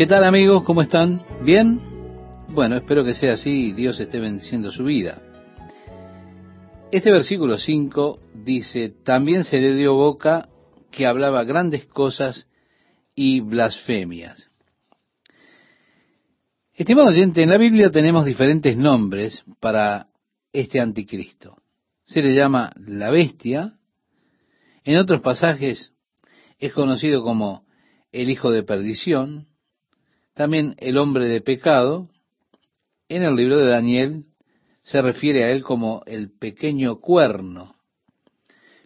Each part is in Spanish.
¿Qué tal amigos? ¿Cómo están? ¿Bien? Bueno, espero que sea así y Dios esté bendiciendo su vida. Este versículo 5 dice, también se le dio boca que hablaba grandes cosas y blasfemias. Estimado oyente, en la Biblia tenemos diferentes nombres para este anticristo. Se le llama la bestia, en otros pasajes es conocido como el hijo de perdición, también el hombre de pecado. En el libro de Daniel se refiere a él como el pequeño cuerno.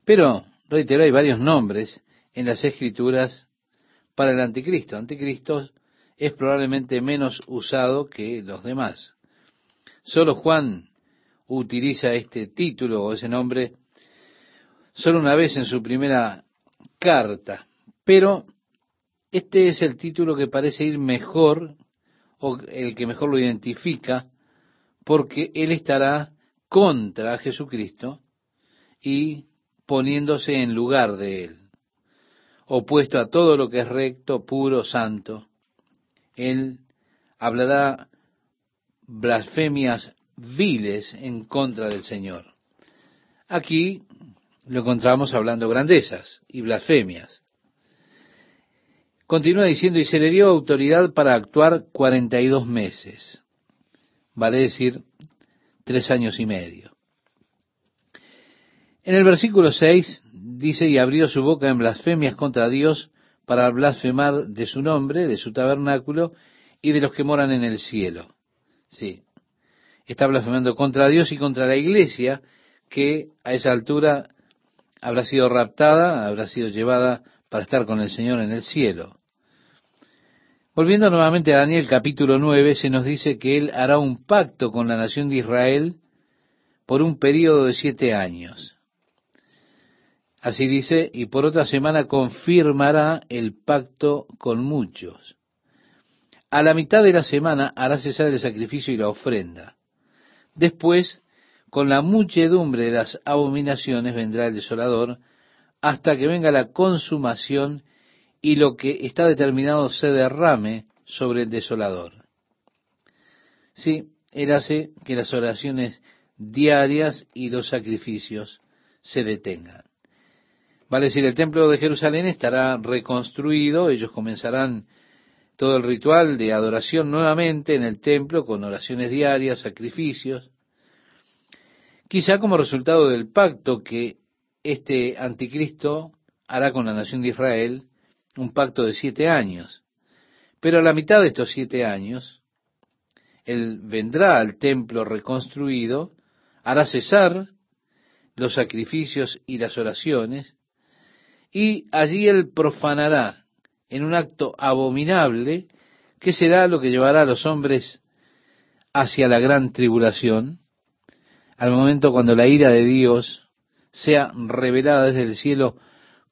Pero, reitero, hay varios nombres en las escrituras para el anticristo. Anticristo es probablemente menos usado que los demás. Solo Juan utiliza este título o ese nombre solo una vez en su primera carta, pero este es el título que parece ir mejor o el que mejor lo identifica porque él estará contra Jesucristo y poniéndose en lugar de él, opuesto a todo lo que es recto, puro, santo. Él hablará blasfemias viles en contra del Señor. Aquí lo encontramos hablando grandezas y blasfemias. Continúa diciendo, y se le dio autoridad para actuar cuarenta y dos meses, vale decir, tres años y medio. En el versículo 6 dice, y abrió su boca en blasfemias contra Dios para blasfemar de su nombre, de su tabernáculo y de los que moran en el cielo. Sí, está blasfemando contra Dios y contra la iglesia, que a esa altura habrá sido raptada, habrá sido llevada para estar con el Señor en el cielo. Volviendo nuevamente a Daniel capítulo 9, se nos dice que Él hará un pacto con la nación de Israel por un periodo de siete años. Así dice, y por otra semana confirmará el pacto con muchos. A la mitad de la semana hará cesar el sacrificio y la ofrenda. Después, con la muchedumbre de las abominaciones vendrá el desolador, hasta que venga la consumación y lo que está determinado se derrame sobre el desolador. Sí, Él hace que las oraciones diarias y los sacrificios se detengan. Vale decir, el templo de Jerusalén estará reconstruido, ellos comenzarán todo el ritual de adoración nuevamente en el templo con oraciones diarias, sacrificios, quizá como resultado del pacto que este anticristo hará con la nación de Israel, un pacto de siete años. Pero a la mitad de estos siete años, él vendrá al templo reconstruido, hará cesar los sacrificios y las oraciones, y allí él profanará en un acto abominable que será lo que llevará a los hombres hacia la gran tribulación, al momento cuando la ira de Dios sea revelada desde el cielo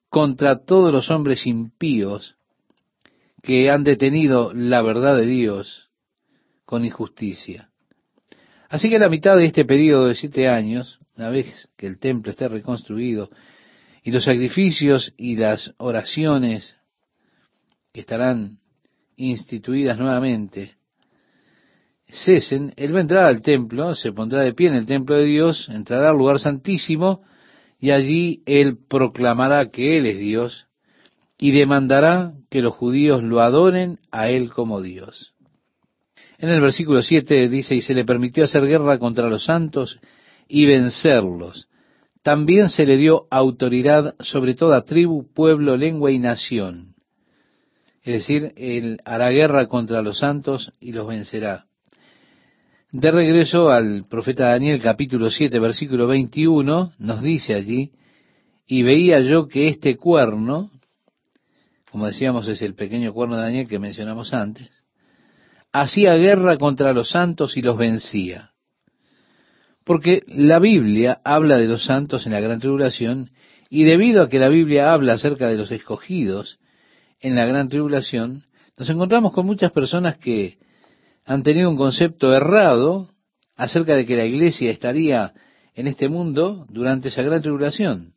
contra todos los hombres impíos que han detenido la verdad de Dios con injusticia. Así que a la mitad de este periodo de siete años, una vez que el templo esté reconstruido y los sacrificios y las oraciones que estarán instituidas nuevamente, cesen, él vendrá al templo, se pondrá de pie en el templo de Dios, entrará al lugar santísimo, y allí él proclamará que él es Dios, y demandará que los judíos lo adoren a él como Dios. En el versículo 7 dice, y se le permitió hacer guerra contra los santos y vencerlos. También se le dio autoridad sobre toda tribu, pueblo, lengua y nación. Es decir, él hará guerra contra los santos y los vencerá. De regreso al profeta Daniel capítulo 7 versículo 21, nos dice allí, y veía yo que este cuerno, como decíamos es el pequeño cuerno de Daniel que mencionamos antes, hacía guerra contra los santos y los vencía. Porque la Biblia habla de los santos en la gran tribulación, y debido a que la Biblia habla acerca de los escogidos en la gran tribulación, nos encontramos con muchas personas que han tenido un concepto errado acerca de que la iglesia estaría en este mundo durante esa gran tribulación.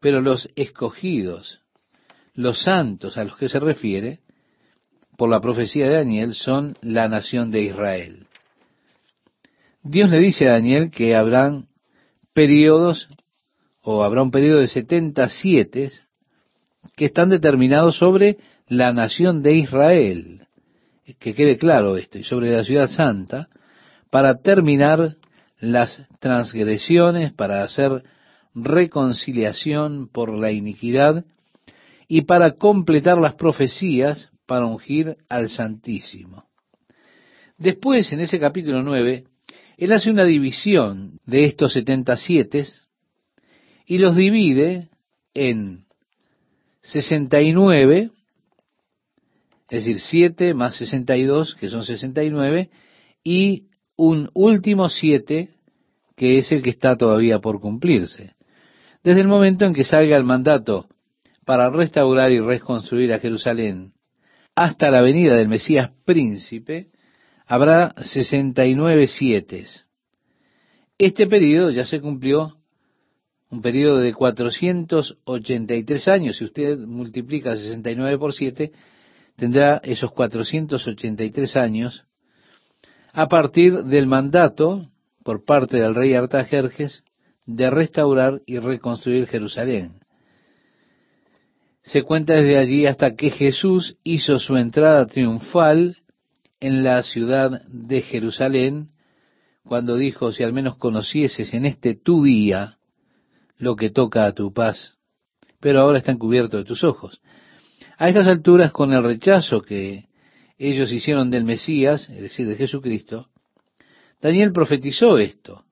Pero los escogidos, los santos a los que se refiere, por la profecía de Daniel son la nación de Israel. Dios le dice a Daniel que habrán periodos, o habrá un periodo de 77 que están determinados sobre la nación de Israel. Que quede claro esto, y sobre la ciudad santa, para terminar las transgresiones, para hacer reconciliación por la iniquidad y para completar las profecías para ungir al Santísimo. Después, en ese capítulo 9, él hace una división de estos 77 y los divide en 69, es decir, 7 más 62, que son 69, y un último 7, que es el que está todavía por cumplirse. Desde el momento en que salga el mandato para restaurar y reconstruir a Jerusalén hasta la venida del Mesías príncipe, habrá 69 siete. Este periodo ya se cumplió, un periodo de 483 años. Si usted multiplica 69 por 7, tendrá esos 483 años a partir del mandato por parte del rey Artajerjes de restaurar y reconstruir Jerusalén. Se cuenta desde allí hasta que Jesús hizo su entrada triunfal en la ciudad de Jerusalén, cuando dijo, si al menos conocieses en este tu día lo que toca a tu paz, pero ahora están cubiertos de tus ojos. A estas alturas, con el rechazo que ellos hicieron del Mesías, es decir, de Jesucristo, Daniel profetizó esto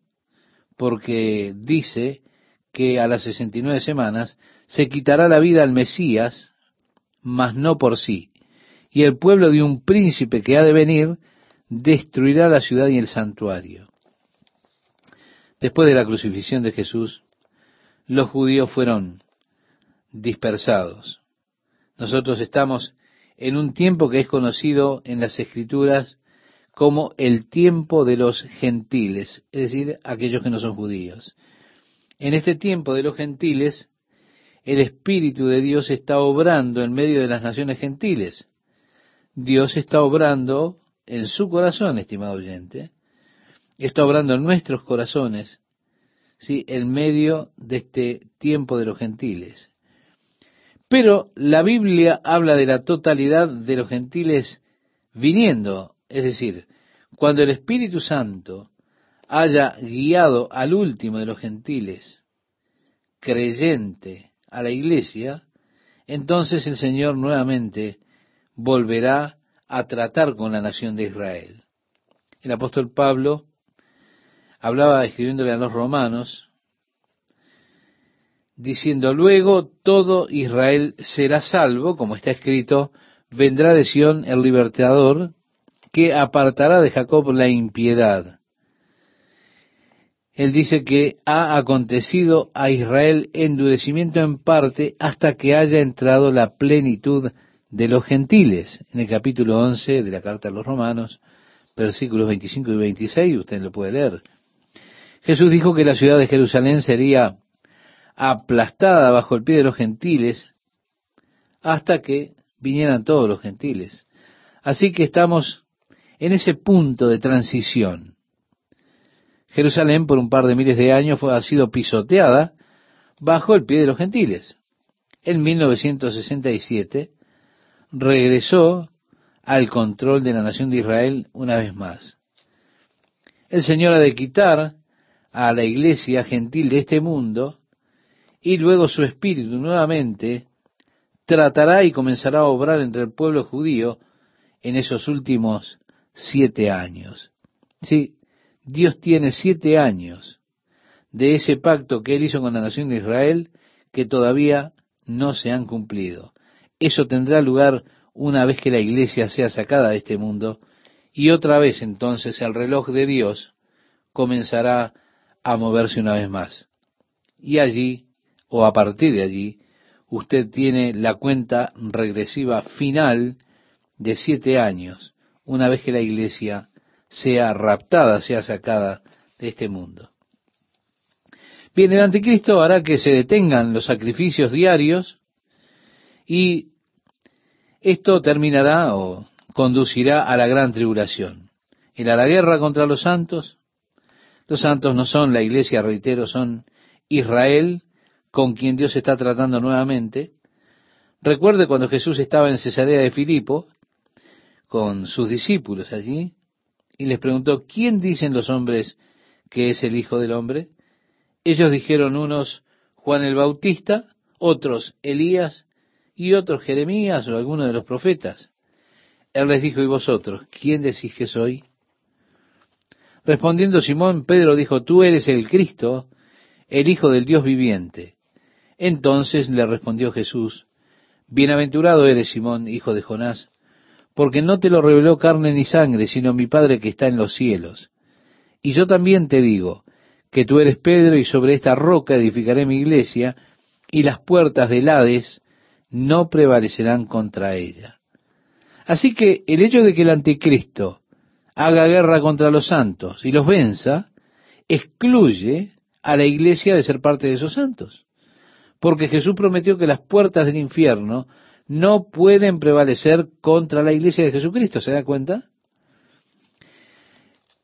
porque dice que a las 69 semanas se quitará la vida al Mesías, mas no por sí, y el pueblo de un príncipe que ha de venir destruirá la ciudad y el santuario. Después de la crucifixión de Jesús, los judíos fueron dispersados. Nosotros estamos en un tiempo que es conocido en las escrituras como el tiempo de los gentiles, es decir, aquellos que no son judíos. En este tiempo de los gentiles, el Espíritu de Dios está obrando en medio de las naciones gentiles. Dios está obrando en su corazón, estimado oyente, está obrando en nuestros corazones, ¿sí? en medio de este tiempo de los gentiles. Pero la Biblia habla de la totalidad de los gentiles viniendo es decir, cuando el Espíritu Santo haya guiado al último de los gentiles, creyente, a la iglesia, entonces el Señor nuevamente volverá a tratar con la nación de Israel. El apóstol Pablo hablaba escribiéndole a los romanos, diciendo, luego todo Israel será salvo, como está escrito, vendrá de Sión el libertador, que apartará de Jacob la impiedad. Él dice que ha acontecido a Israel endurecimiento en parte hasta que haya entrado la plenitud de los gentiles. En el capítulo 11 de la carta a los romanos, versículos 25 y 26, usted lo puede leer. Jesús dijo que la ciudad de Jerusalén sería aplastada bajo el pie de los gentiles hasta que vinieran todos los gentiles. Así que estamos en ese punto de transición. Jerusalén por un par de miles de años ha sido pisoteada bajo el pie de los gentiles. En 1967 regresó al control de la nación de Israel una vez más. El Señor ha de quitar a la iglesia gentil de este mundo y luego su espíritu nuevamente tratará y comenzará a obrar entre el pueblo judío en esos últimos siete años. Sí, Dios tiene siete años de ese pacto que él hizo con la nación de Israel que todavía no se han cumplido. Eso tendrá lugar una vez que la iglesia sea sacada de este mundo y otra vez entonces el reloj de Dios comenzará a moverse una vez más. Y allí, o a partir de allí, usted tiene la cuenta regresiva final de siete años una vez que la iglesia sea raptada, sea sacada de este mundo. Bien, el anticristo hará que se detengan los sacrificios diarios y esto terminará o conducirá a la gran tribulación. Él la guerra contra los santos. Los santos no son la iglesia, reitero, son Israel, con quien Dios está tratando nuevamente. Recuerde cuando Jesús estaba en Cesarea de Filipo, con sus discípulos allí, y les preguntó, ¿quién dicen los hombres que es el Hijo del Hombre? Ellos dijeron unos Juan el Bautista, otros Elías y otros Jeremías o alguno de los profetas. Él les dijo, ¿y vosotros? ¿Quién decís que soy? Respondiendo Simón, Pedro dijo, tú eres el Cristo, el Hijo del Dios viviente. Entonces le respondió Jesús, Bienaventurado eres Simón, hijo de Jonás, porque no te lo reveló carne ni sangre, sino mi Padre que está en los cielos. Y yo también te digo, que tú eres Pedro, y sobre esta roca edificaré mi iglesia, y las puertas del Hades no prevalecerán contra ella. Así que el hecho de que el anticristo haga guerra contra los santos y los venza, excluye a la iglesia de ser parte de esos santos. Porque Jesús prometió que las puertas del infierno no pueden prevalecer contra la iglesia de Jesucristo. ¿Se da cuenta?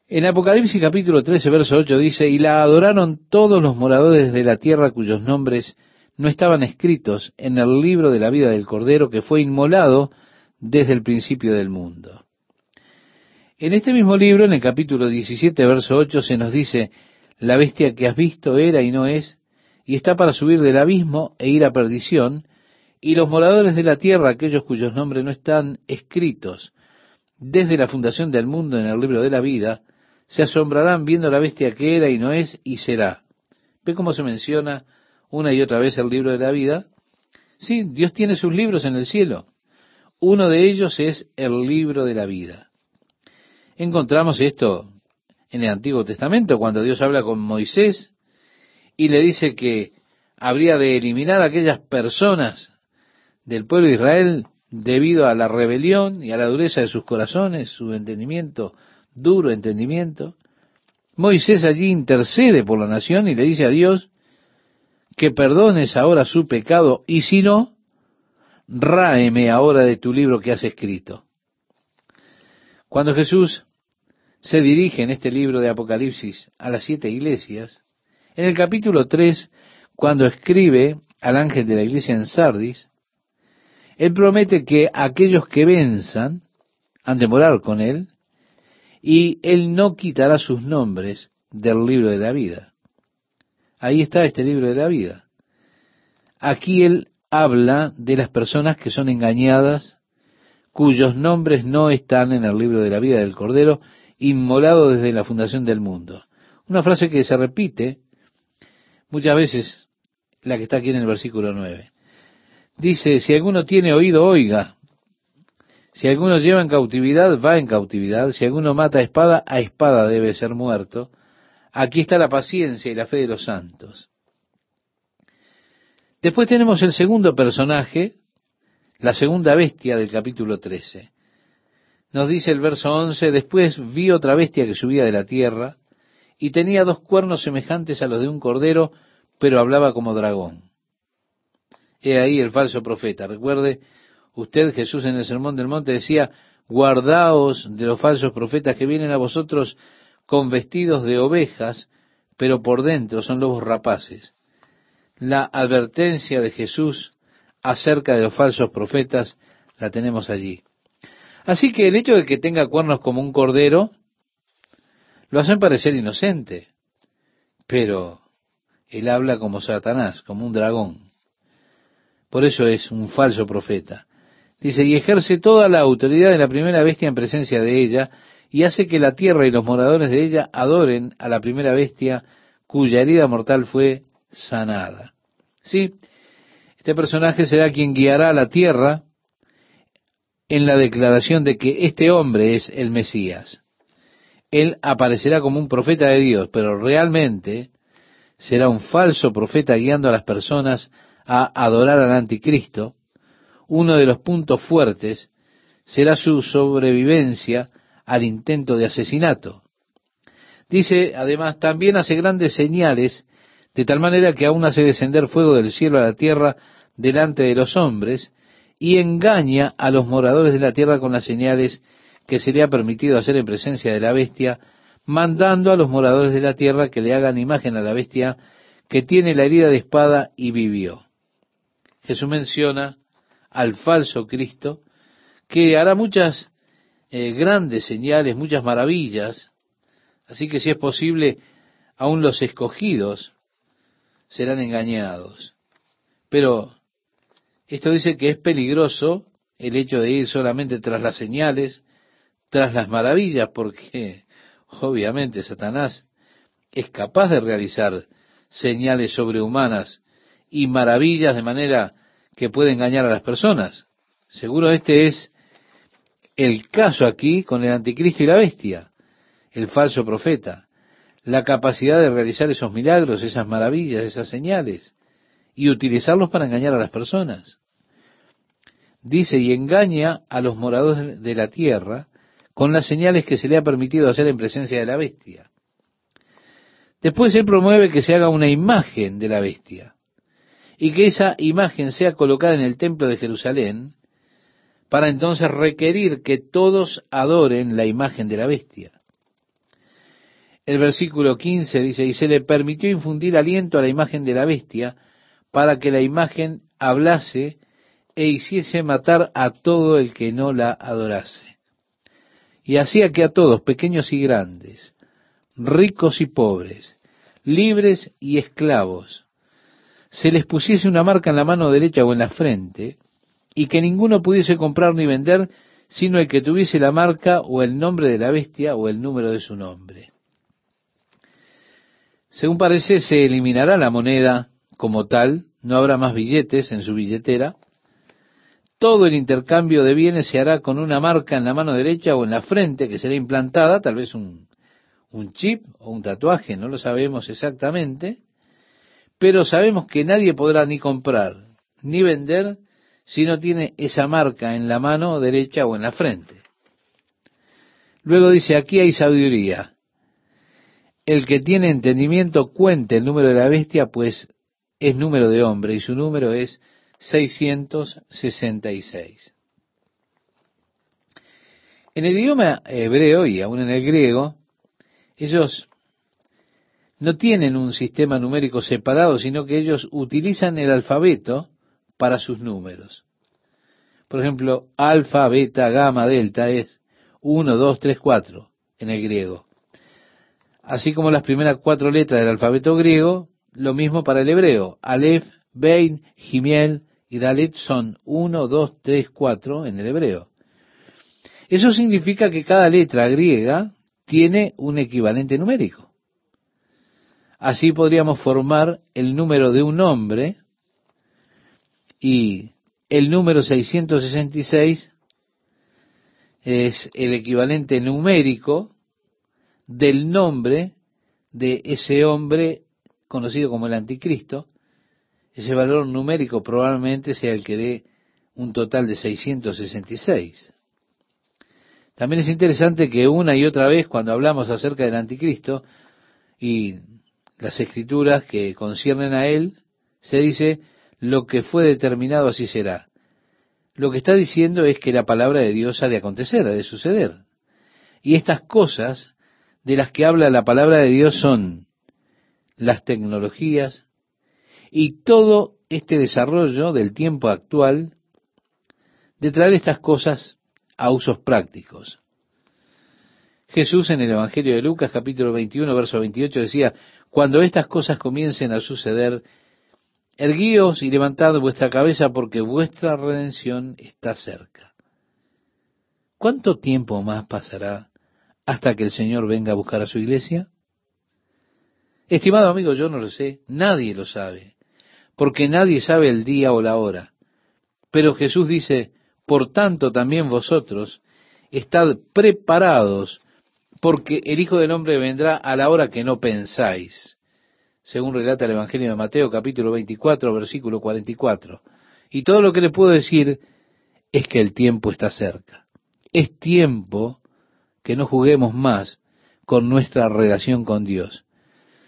En Apocalipsis capítulo 13, verso 8 dice, y la adoraron todos los moradores de la tierra cuyos nombres no estaban escritos en el libro de la vida del Cordero que fue inmolado desde el principio del mundo. En este mismo libro, en el capítulo 17, verso 8, se nos dice, la bestia que has visto era y no es, y está para subir del abismo e ir a perdición, y los moradores de la tierra, aquellos cuyos nombres no están escritos desde la fundación del mundo en el libro de la vida, se asombrarán viendo la bestia que era y no es y será. ¿Ve cómo se menciona una y otra vez el libro de la vida? Sí, Dios tiene sus libros en el cielo. Uno de ellos es el libro de la vida. Encontramos esto en el Antiguo Testamento, cuando Dios habla con Moisés y le dice que habría de eliminar a aquellas personas del pueblo de Israel debido a la rebelión y a la dureza de sus corazones, su entendimiento, duro entendimiento. Moisés allí intercede por la nación y le dice a Dios que perdones ahora su pecado y si no, ráeme ahora de tu libro que has escrito. Cuando Jesús se dirige en este libro de Apocalipsis a las siete iglesias, en el capítulo 3, cuando escribe al ángel de la iglesia en Sardis, él promete que aquellos que venzan han de morar con él y él no quitará sus nombres del libro de la vida. Ahí está este libro de la vida. Aquí él habla de las personas que son engañadas, cuyos nombres no están en el libro de la vida del Cordero, inmolado desde la fundación del mundo. Una frase que se repite muchas veces, la que está aquí en el versículo 9. Dice, si alguno tiene oído, oiga. Si alguno lleva en cautividad, va en cautividad. Si alguno mata a espada, a espada debe ser muerto. Aquí está la paciencia y la fe de los santos. Después tenemos el segundo personaje, la segunda bestia del capítulo 13. Nos dice el verso 11, después vi otra bestia que subía de la tierra y tenía dos cuernos semejantes a los de un cordero, pero hablaba como dragón. He ahí el falso profeta. Recuerde, usted Jesús en el Sermón del Monte decía, guardaos de los falsos profetas que vienen a vosotros con vestidos de ovejas, pero por dentro son lobos rapaces la advertencia de Jesús acerca de los falsos profetas la tenemos allí. Así que el hecho de que tenga cuernos como un cordero lo hacen parecer inocente, pero él habla como Satanás, como un dragón. Por eso es un falso profeta. Dice, y ejerce toda la autoridad de la primera bestia en presencia de ella, y hace que la tierra y los moradores de ella adoren a la primera bestia cuya herida mortal fue sanada. Sí, este personaje será quien guiará a la tierra en la declaración de que este hombre es el Mesías. Él aparecerá como un profeta de Dios, pero realmente será un falso profeta guiando a las personas a adorar al anticristo. Uno de los puntos fuertes será su sobrevivencia al intento de asesinato. Dice, además, también hace grandes señales de tal manera que aún hace descender fuego del cielo a la tierra delante de los hombres, y engaña a los moradores de la tierra con las señales que se le ha permitido hacer en presencia de la bestia, mandando a los moradores de la tierra que le hagan imagen a la bestia que tiene la herida de espada y vivió. Jesús menciona al falso Cristo que hará muchas eh, grandes señales, muchas maravillas, así que si es posible, aún los escogidos serán engañados. Pero esto dice que es peligroso el hecho de ir solamente tras las señales, tras las maravillas, porque obviamente Satanás es capaz de realizar señales sobrehumanas y maravillas de manera que puede engañar a las personas. Seguro este es el caso aquí con el anticristo y la bestia, el falso profeta, la capacidad de realizar esos milagros, esas maravillas, esas señales, y utilizarlos para engañar a las personas. Dice, y engaña a los moradores de la tierra con las señales que se le ha permitido hacer en presencia de la bestia. Después él promueve que se haga una imagen de la bestia y que esa imagen sea colocada en el templo de Jerusalén para entonces requerir que todos adoren la imagen de la bestia. El versículo 15 dice, y se le permitió infundir aliento a la imagen de la bestia para que la imagen hablase e hiciese matar a todo el que no la adorase. Y hacía que a todos, pequeños y grandes, ricos y pobres, libres y esclavos, se les pusiese una marca en la mano derecha o en la frente, y que ninguno pudiese comprar ni vender, sino el que tuviese la marca o el nombre de la bestia o el número de su nombre. Según parece, se eliminará la moneda como tal, no habrá más billetes en su billetera, todo el intercambio de bienes se hará con una marca en la mano derecha o en la frente que será implantada, tal vez un, chip o un tatuaje, no lo sabemos exactamente, pero sabemos que nadie podrá ni comprar ni vender si no tiene esa marca en la mano derecha o en la frente. Luego dice, aquí hay sabiduría. El que tiene entendimiento cuente el número de la bestia, pues es número de hombre y su número es 666. En el idioma hebreo y aún en el griego, ellos no tienen un sistema numérico separado, sino que ellos utilizan el alfabeto para sus números. Por ejemplo, alfa, beta, gamma, delta es 1, 2, 3, 4 en el griego. Así como las primeras cuatro letras del alfabeto griego, lo mismo para el hebreo. Aleph, Bein, Gimiel y Dalet son 1, 2, 3, 4 en el hebreo. Eso significa que cada letra griega tiene un equivalente numérico. Así podríamos formar el número de un nombre y el número 666 es el equivalente numérico del nombre de ese hombre conocido como el anticristo. Ese valor numérico probablemente sea el que dé un total de 666. También es interesante que una y otra vez cuando hablamos acerca del anticristo y las escrituras que conciernen a él, se dice lo que fue determinado así será. Lo que está diciendo es que la palabra de Dios ha de acontecer, ha de suceder. Y estas cosas de las que habla la palabra de Dios son las tecnologías y todo este desarrollo del tiempo actual de traer estas cosas a usos prácticos. Jesús en el Evangelio de Lucas capítulo 21 verso 28 decía, cuando estas cosas comiencen a suceder, erguíos y levantad vuestra cabeza porque vuestra redención está cerca. ¿Cuánto tiempo más pasará hasta que el Señor venga a buscar a su iglesia? Estimado amigo, yo no lo sé, nadie lo sabe, porque nadie sabe el día o la hora. Pero Jesús dice, por tanto también vosotros estad preparados, porque el Hijo del Hombre vendrá a la hora que no pensáis, según relata el Evangelio de Mateo capítulo 24, versículo 44. Y todo lo que le puedo decir es que el tiempo está cerca. Es tiempo que no juguemos más con nuestra relación con Dios,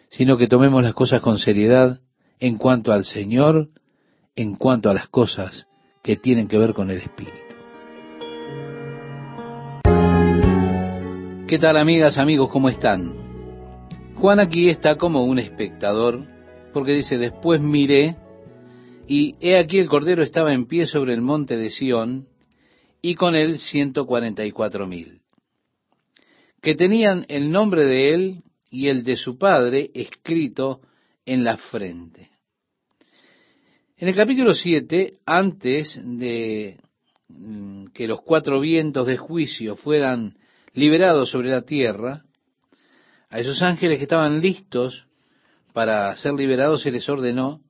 sino que tomemos las cosas con seriedad en cuanto al Señor, en cuanto a las cosas que tienen que ver con el Espíritu. ¿Qué tal amigas, amigos? ¿Cómo están? Juan aquí está como un espectador, porque dice, después miré, y he aquí el Cordero estaba en pie sobre el monte de Sión, y con él ciento cuarenta y cuatro mil, que tenían el nombre de él y el de su padre escrito en la frente. En el capítulo 7, antes de mm, que los cuatro vientos de juicio fueran liberados sobre la tierra, a esos ángeles que estaban listos para ser liberados se les ordenó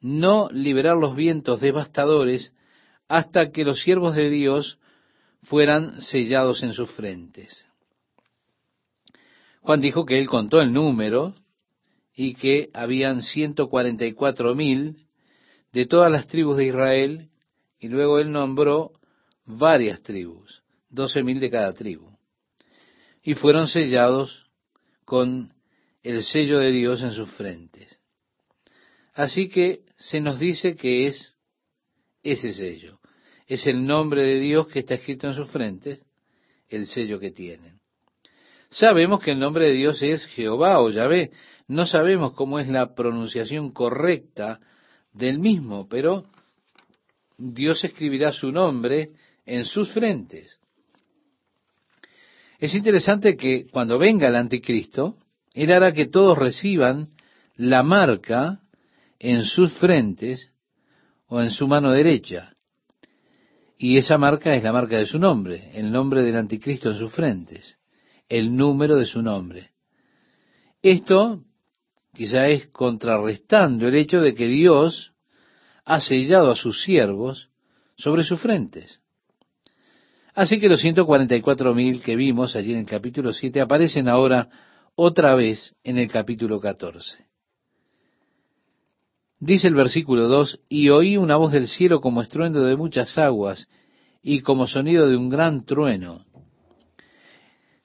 no liberar los vientos devastadores hasta que los siervos de Dios fueran sellados en sus frentes. Juan dijo que él contó el número y que habían 144 mil de todas las tribus de Israel y luego él nombró varias tribus, doce mil de cada tribu. Y fueron sellados con el sello de Dios en sus frentes. Así que se nos dice que es ese sello. Es el nombre de Dios que está escrito en sus frentes, el sello que tienen. Sabemos que el nombre de Dios es Jehová o Yahvé. No sabemos cómo es la pronunciación correcta del mismo, pero Dios escribirá su nombre en sus frentes. Es interesante que cuando venga el anticristo, Él hará que todos reciban la marca en sus frentes o en su mano derecha. Y esa marca es la marca de su nombre, el nombre del anticristo en sus frentes, el número de su nombre. Esto quizá es contrarrestando el hecho de que Dios ha sellado a sus siervos sobre sus frentes. Así que los 144.000 que vimos allí en el capítulo 7 aparecen ahora otra vez en el capítulo 14. Dice el versículo 2, y oí una voz del cielo como estruendo de muchas aguas y como sonido de un gran trueno.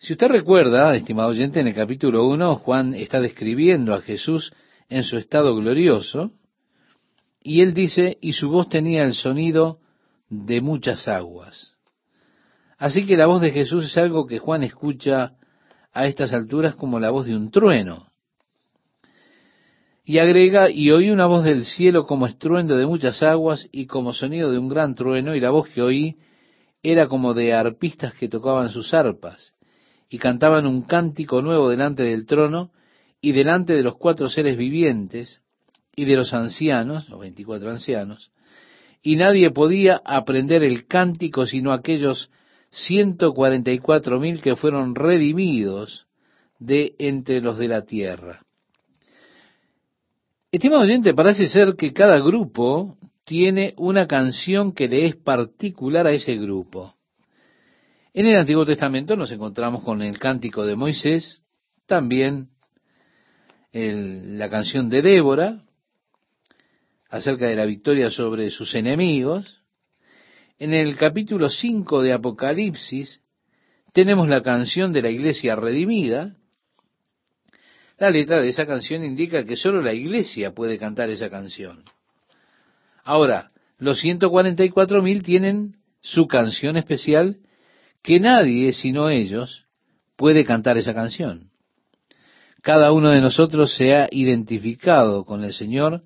Si usted recuerda, estimado oyente, en el capítulo 1, Juan está describiendo a Jesús en su estado glorioso, y él dice, y su voz tenía el sonido de muchas aguas. Así que la voz de Jesús es algo que Juan escucha a estas alturas como la voz de un trueno. Y agrega, y oí una voz del cielo como estruendo de muchas aguas y como sonido de un gran trueno, y la voz que oí era como de arpistas que tocaban sus arpas, y cantaban un cántico nuevo delante del trono y delante de los cuatro seres vivientes, y de los ancianos, los veinticuatro ancianos, y nadie podía aprender el cántico sino aquellos ciento cuarenta y cuatro mil que fueron redimidos de entre los de la tierra. Estimado oyente, parece ser que cada grupo tiene una canción que le es particular a ese grupo. En el Antiguo Testamento nos encontramos con el cántico de Moisés, también la canción de Débora, acerca de la victoria sobre sus enemigos. En el capítulo 5 de Apocalipsis tenemos la canción de la iglesia redimida. La letra de esa canción indica que solo la iglesia puede cantar esa canción. Ahora, los 144.000 tienen su canción especial que nadie sino ellos puede cantar esa canción. Cada uno de nosotros se ha identificado con el Señor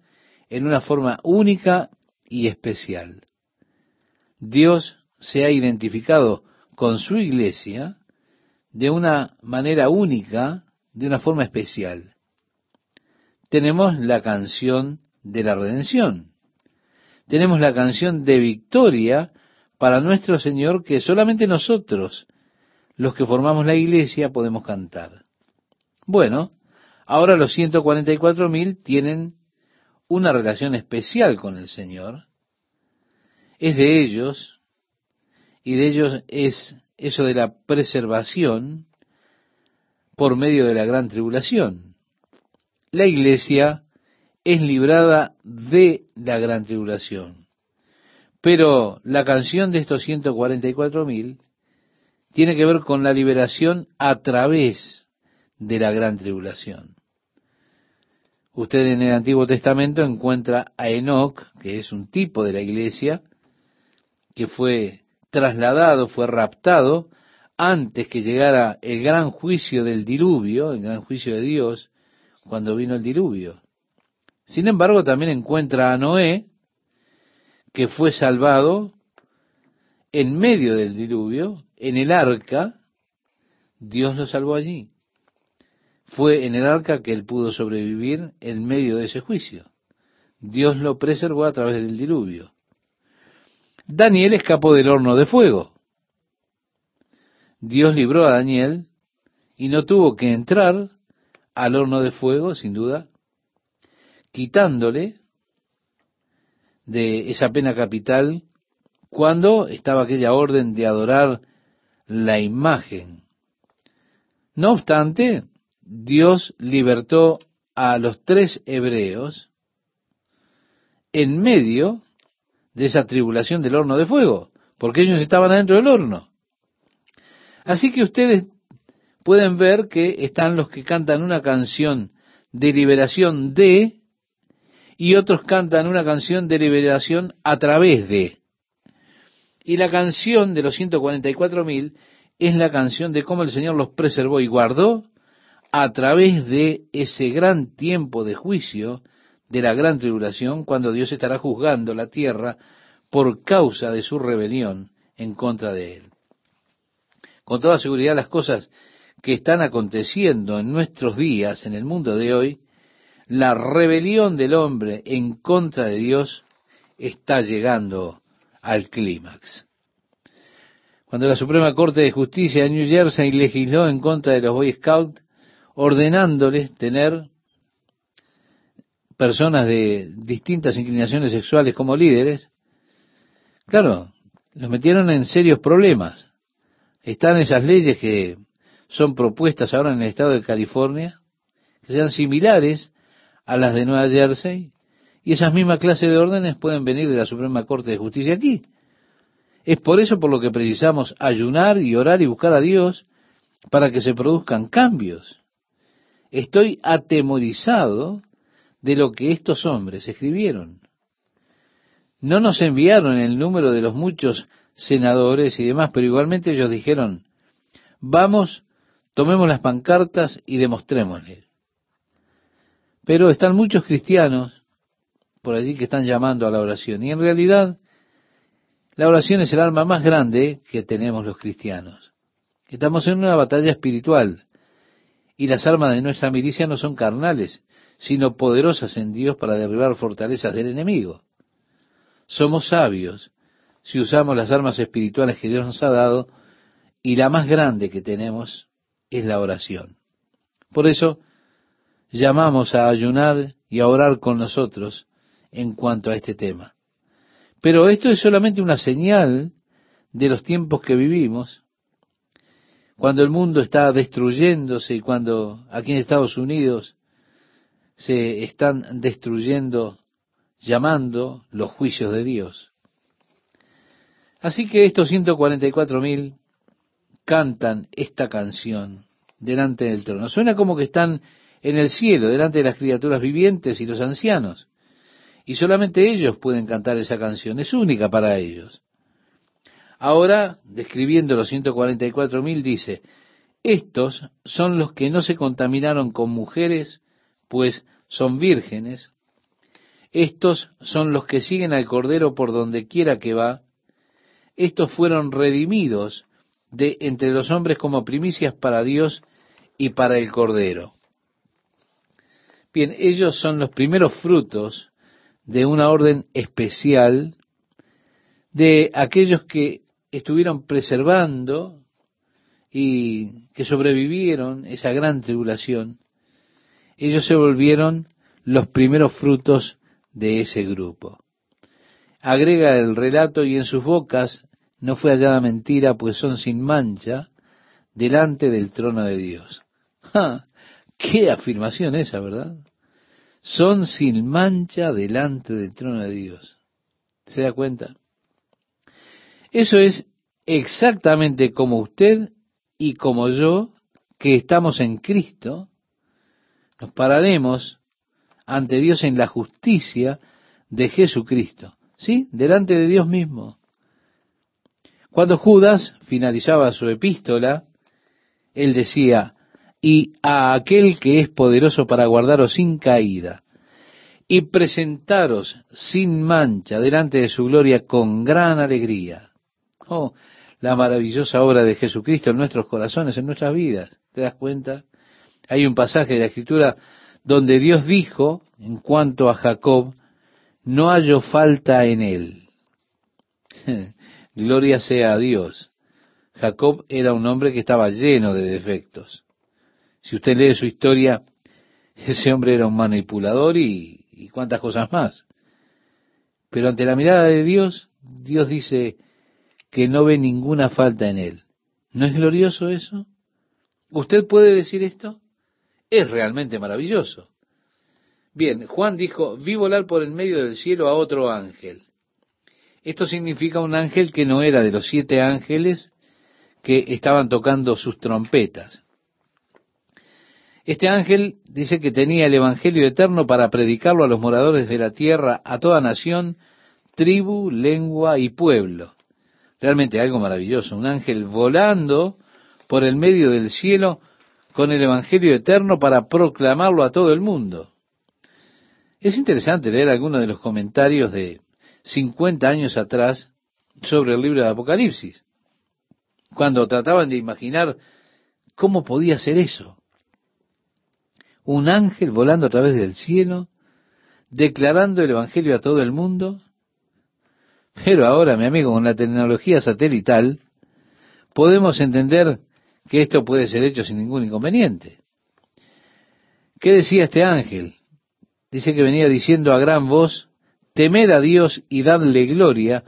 en una forma única y especial. Dios se ha identificado con su iglesia de una manera única, de una forma especial. Tenemos la canción de la redención. Tenemos la canción de victoria para nuestro Señor que solamente nosotros, los que formamos la iglesia, podemos cantar. Bueno, ahora los 144.000 tienen una relación especial con el Señor, es de ellos, y de ellos es eso de la preservación por medio de la gran tribulación. La iglesia es librada de la gran tribulación. Pero la canción de estos 144.000 tiene que ver con la liberación a través de la gran tribulación. Usted en el Antiguo Testamento encuentra a Enoch, que es un tipo de la iglesia, que fue trasladado, fue raptado antes que llegara el gran juicio del diluvio, el gran juicio de Dios, cuando vino el diluvio. Sin embargo, también encuentra a Noé, que fue salvado en medio del diluvio, en el arca, Dios lo salvó allí. Fue en el arca que él pudo sobrevivir en medio de ese juicio. Dios lo preservó a través del diluvio. Daniel escapó del horno de fuego. Dios libró a Daniel y no tuvo que entrar al horno de fuego, sin duda, quitándole de esa pena capital cuando estaba aquella orden de adorar la imagen. No obstante, Dios libertó a los tres hebreos en medio de esa tribulación del horno de fuego, porque ellos estaban adentro del horno. Así que ustedes pueden ver que están los que cantan una canción de liberación de y otros cantan una canción de liberación a través de. Y la canción de los 144 mil es la canción de cómo el Señor los preservó y guardó a través de ese gran tiempo de juicio de la gran tribulación, cuando Dios estará juzgando la tierra por causa de su rebelión en contra de Él. Con toda seguridad las cosas que están aconteciendo en nuestros días, en el mundo de hoy, la rebelión del hombre en contra de Dios está llegando al clímax. Cuando la Suprema Corte de Justicia de New Jersey legisló en contra de los Boy Scouts, ordenándoles tener personas de distintas inclinaciones sexuales como líderes, claro, los metieron en serios problemas. Están esas leyes que son propuestas ahora en el estado de California, que sean similares a las de Nueva Jersey, y esas mismas clases de órdenes pueden venir de la Suprema Corte de Justicia aquí. Es por eso por lo que precisamos ayunar y orar y buscar a Dios para que se produzcan cambios. Estoy atemorizado de lo que estos hombres escribieron. No nos enviaron el número de los muchos senadores y demás, pero igualmente ellos dijeron, vamos, tomemos las pancartas y demostrémosle. Pero están muchos cristianos por allí que están llamando a la oración. Y en realidad, la oración es el arma más grande que tenemos los cristianos. Estamos en una batalla espiritual. Y las armas de nuestra milicia no son carnales, sino poderosas en Dios para derribar fortalezas del enemigo. Somos sabios si usamos las armas espirituales que Dios nos ha dado, y la más grande que tenemos es la oración. Por eso, llamamos a ayunar y a orar con nosotros en cuanto a este tema. Pero esto es solamente una señal de los tiempos que vivimos, cuando el mundo está destruyéndose y cuando aquí en Estados Unidos se están destruyendo, llamando los juicios de Dios. Así que estos 144 mil cantan esta canción delante del trono. Suena como que están en el cielo, delante de las criaturas vivientes y los ancianos. Y solamente ellos pueden cantar esa canción, es única para ellos. Ahora, describiendo los 144 mil, dice, estos son los que no se contaminaron con mujeres, pues son vírgenes. Estos son los que siguen al Cordero por donde quiera que va. Estos fueron redimidos de entre los hombres como primicias para Dios y para el Cordero. Bien, ellos son los primeros frutos de una orden especial de aquellos que estuvieron preservando y que sobrevivieron esa gran tribulación, ellos se volvieron los primeros frutos de ese grupo. Agrega el relato y en sus bocas no fue hallada mentira, pues son sin mancha delante del trono de Dios. ¡Ja! ¡Qué afirmación esa, verdad! Son sin mancha delante del trono de Dios. ¿Se da cuenta? Eso es exactamente como usted y como yo, que estamos en Cristo, nos pararemos ante Dios en la justicia de Jesucristo, ¿sí? Delante de Dios mismo. Cuando Judas finalizaba su epístola, él decía, y a aquel que es poderoso para guardaros sin caída y presentaros sin mancha delante de su gloria con gran alegría. Oh, la maravillosa obra de Jesucristo en nuestros corazones, en nuestras vidas. ¿Te das cuenta? Hay un pasaje de la Escritura donde Dios dijo, en cuanto a Jacob, no hallo falta en él. Gloria sea a Dios. Jacob era un hombre que estaba lleno de defectos. Si usted lee su historia, ese hombre era un manipulador y, y cuántas cosas más. Pero ante la mirada de Dios, Dios dice que no ve ninguna falta en él. ¿No es glorioso eso? ¿Usted puede decir esto? Es realmente maravilloso. Bien, Juan dijo, vi volar por el medio del cielo a otro ángel. Esto significa un ángel que no era de los siete ángeles que estaban tocando sus trompetas. Este ángel dice que tenía el Evangelio eterno para predicarlo a los moradores de la tierra, a toda nación, tribu, lengua y pueblo. Realmente algo maravilloso, un ángel volando por el medio del cielo con el Evangelio eterno para proclamarlo a todo el mundo. Es interesante leer algunos de los comentarios de 50 años atrás sobre el libro de Apocalipsis, cuando trataban de imaginar cómo podía ser eso. Un ángel volando a través del cielo, declarando el Evangelio a todo el mundo. Pero ahora, mi amigo, con la tecnología satelital, podemos entender que esto puede ser hecho sin ningún inconveniente. ¿Qué decía este ángel? Dice que venía diciendo a gran voz, temed a Dios y dadle gloria,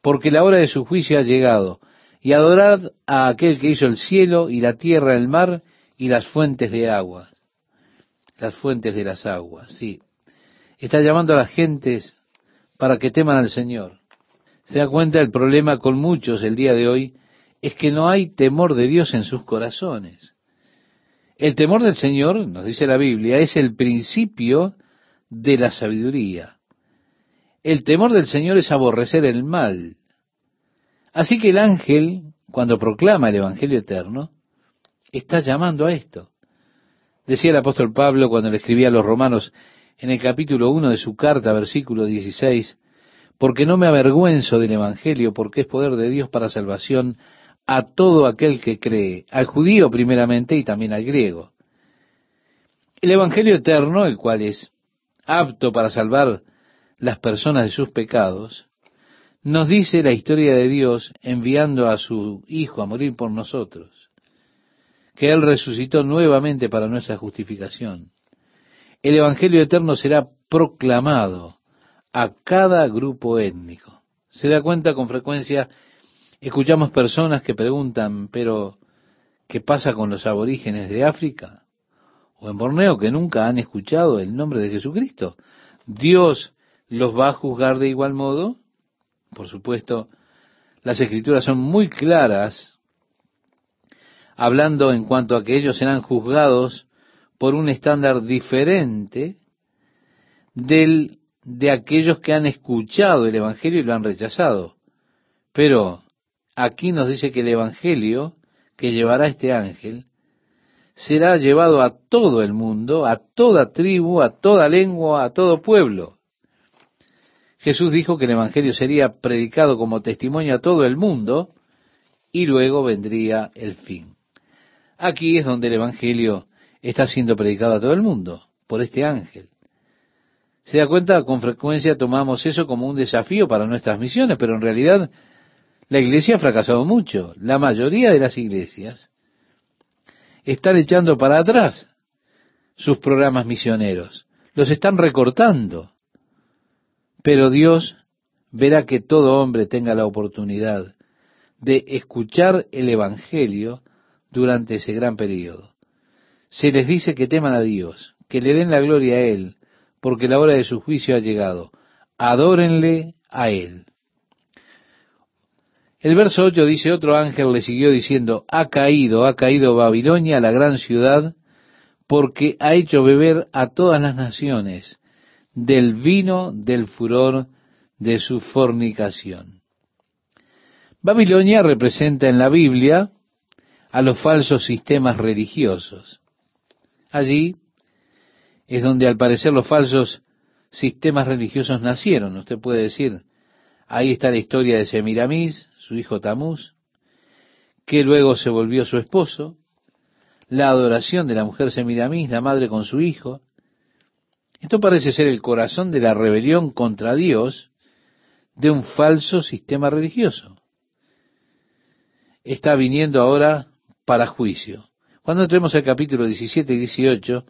porque la hora de su juicio ha llegado, y adorad a aquel que hizo el cielo y la tierra, el mar y las fuentes de agua. Las fuentes de las aguas, sí. Está llamando a las gentes para que teman al Señor. Se da cuenta el problema con muchos el día de hoy es que no hay temor de Dios en sus corazones. El temor del Señor, nos dice la Biblia, es el principio de la sabiduría. El temor del Señor es aborrecer el mal. Así que el ángel, cuando proclama el Evangelio eterno, está llamando a esto. Decía el apóstol Pablo cuando le escribía a los romanos en el capítulo 1 de su carta, versículo 16, porque no me avergüenzo del Evangelio, porque es poder de Dios para salvación a todo aquel que cree, al judío primeramente y también al griego. El Evangelio eterno, el cual es apto para salvar las personas de sus pecados, nos dice la historia de Dios enviando a su Hijo a morir por nosotros, que Él resucitó nuevamente para nuestra justificación. El Evangelio eterno será proclamado a cada grupo étnico. Se da cuenta con frecuencia, escuchamos personas que preguntan, pero ¿qué pasa con los aborígenes de África? o en Borneo que nunca han escuchado el nombre de Jesucristo. ¿Dios los va a juzgar de igual modo? Por supuesto, las escrituras son muy claras hablando en cuanto a que ellos serán juzgados por un estándar diferente del de aquellos que han escuchado el Evangelio y lo han rechazado. Pero aquí nos dice que el Evangelio que llevará este ángel será llevado a todo el mundo, a toda tribu, a toda lengua, a todo pueblo. Jesús dijo que el Evangelio sería predicado como testimonio a todo el mundo y luego vendría el fin. Aquí es donde el Evangelio está siendo predicado a todo el mundo, por este ángel. Se da cuenta, con frecuencia tomamos eso como un desafío para nuestras misiones, pero en realidad la iglesia ha fracasado mucho. La mayoría de las iglesias están echando para atrás sus programas misioneros, los están recortando. Pero Dios verá que todo hombre tenga la oportunidad de escuchar el Evangelio durante ese gran periodo. Se les dice que teman a Dios, que le den la gloria a Él, porque la hora de su juicio ha llegado. Adórenle a Él. El verso 8 dice, otro ángel le siguió diciendo, ha caído, ha caído Babilonia, la gran ciudad, porque ha hecho beber a todas las naciones del vino del furor de su fornicación. Babilonia representa en la Biblia a los falsos sistemas religiosos. Allí es donde al parecer los falsos sistemas religiosos nacieron. Usted puede decir, ahí está la historia de Semiramis, su hijo Tamuz, que luego se volvió su esposo, la adoración de la mujer Semiramis, la madre con su hijo. Esto parece ser el corazón de la rebelión contra Dios de un falso sistema religioso. Está viniendo ahora para juicio. Cuando entremos al capítulo 17 y 18,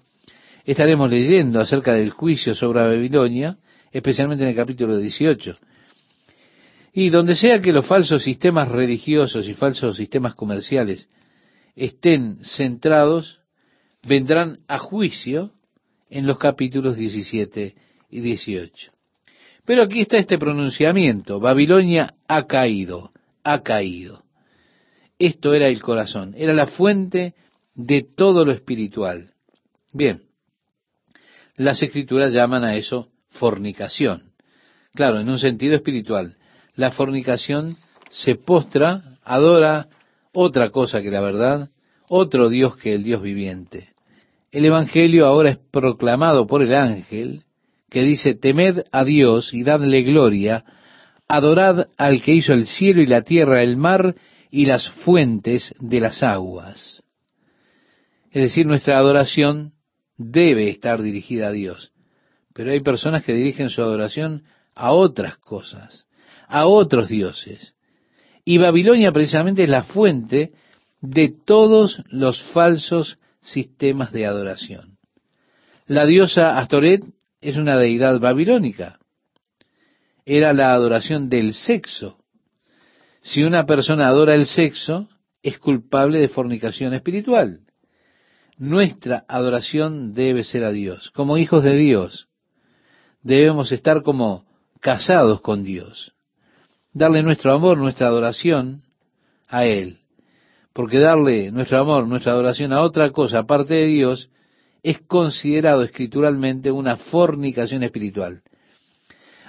estaremos leyendo acerca del juicio sobre Babilonia, especialmente en el capítulo 18. Y donde sea que los falsos sistemas religiosos y falsos sistemas comerciales estén centrados, vendrán a juicio en los capítulos 17 y 18. Pero aquí está este pronunciamiento, Babilonia ha caído, ha caído. Esto era el corazón, era la fuente de todo lo espiritual. Bien, las escrituras llaman a eso fornicación. Claro, en un sentido espiritual. La fornicación se postra, adora otra cosa que la verdad, otro Dios que el Dios viviente. El Evangelio ahora es proclamado por el ángel que dice, temed a Dios y dadle gloria, adorad al que hizo el cielo y la tierra, el mar y las fuentes de las aguas. Es decir, nuestra adoración debe estar dirigida a Dios. Pero hay personas que dirigen su adoración a otras cosas, a otros dioses. Y Babilonia precisamente es la fuente de todos los falsos sistemas de adoración. La diosa Astoret es una deidad babilónica. Era la adoración del sexo. Si una persona adora el sexo, es culpable de fornicación espiritual. Nuestra adoración debe ser a Dios. Como hijos de Dios, debemos estar como casados con Dios. Darle nuestro amor, nuestra adoración a Él. Porque darle nuestro amor, nuestra adoración a otra cosa aparte de Dios es considerado escrituralmente una fornicación espiritual.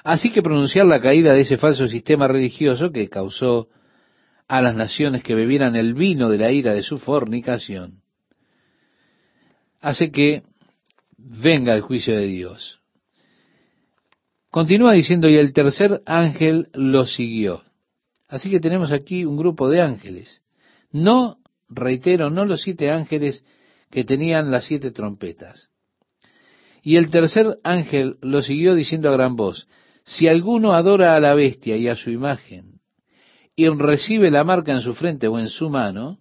Así que pronunciar la caída de ese falso sistema religioso que causó a las naciones que bebieran el vino de la ira de su fornicación, hace que venga el juicio de Dios. Continúa diciendo, y el tercer ángel lo siguió. Así que tenemos aquí un grupo de ángeles. No, reitero, no los siete ángeles que tenían las siete trompetas. Y el tercer ángel lo siguió diciendo a gran voz, si alguno adora a la bestia y a su imagen, y recibe la marca en su frente o en su mano,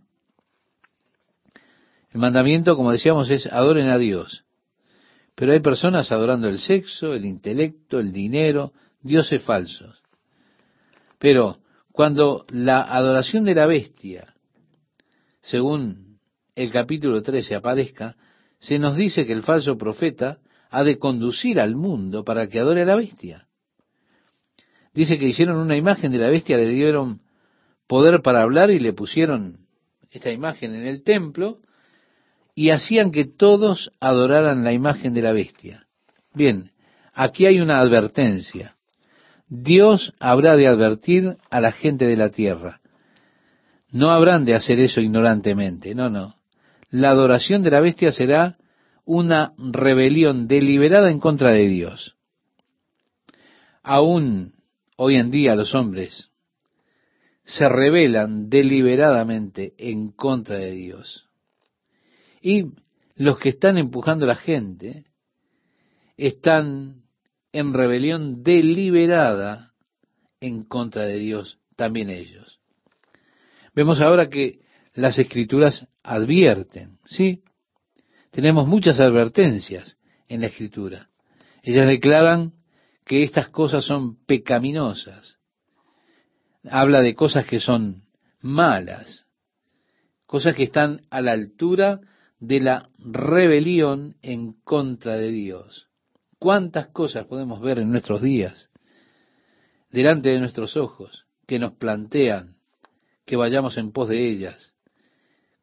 el mandamiento, como decíamos, es adoren a Dios. Pero hay personas adorando el sexo, el intelecto, el dinero, dioses falsos. Pero cuando la adoración de la bestia, según el capítulo 13 aparezca, se nos dice que el falso profeta ha de conducir al mundo para que adore a la bestia. Dice que hicieron una imagen de la bestia, le dieron poder para hablar y le pusieron esta imagen en el templo y hacían que todos adoraran la imagen de la bestia. Bien, aquí hay una advertencia. Dios habrá de advertir a la gente de la tierra. No habrán de hacer eso ignorantemente, no, no la adoración de la bestia será una rebelión deliberada en contra de Dios. Aún hoy en día los hombres se rebelan deliberadamente en contra de Dios. Y los que están empujando a la gente están en rebelión deliberada en contra de Dios, también ellos. Vemos ahora que las escrituras advierten, ¿sí? Tenemos muchas advertencias en la escritura. Ellas declaran que estas cosas son pecaminosas. Habla de cosas que son malas, cosas que están a la altura de la rebelión en contra de Dios. ¿Cuántas cosas podemos ver en nuestros días, delante de nuestros ojos, que nos plantean que vayamos en pos de ellas?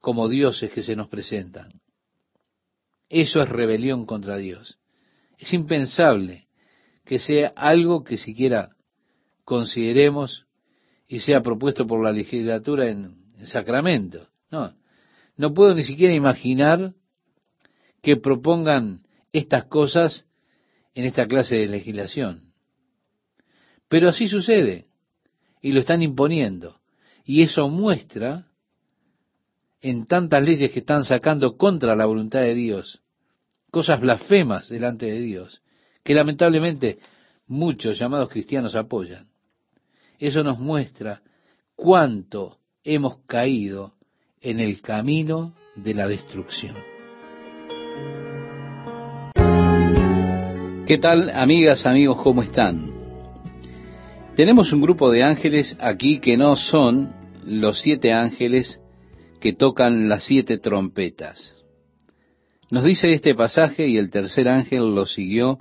como dioses que se nos presentan. Eso es rebelión contra Dios. Es impensable que sea algo que siquiera consideremos y sea propuesto por la legislatura en, en Sacramento. No, no puedo ni siquiera imaginar que propongan estas cosas en esta clase de legislación. Pero así sucede, y lo están imponiendo. Y eso muestra en tantas leyes que están sacando contra la voluntad de Dios, cosas blasfemas delante de Dios, que lamentablemente muchos llamados cristianos apoyan. Eso nos muestra cuánto hemos caído en el camino de la destrucción. ¿Qué tal, amigas, amigos, cómo están? Tenemos un grupo de ángeles aquí que no son los siete ángeles que tocan las siete trompetas. Nos dice este pasaje y el tercer ángel lo siguió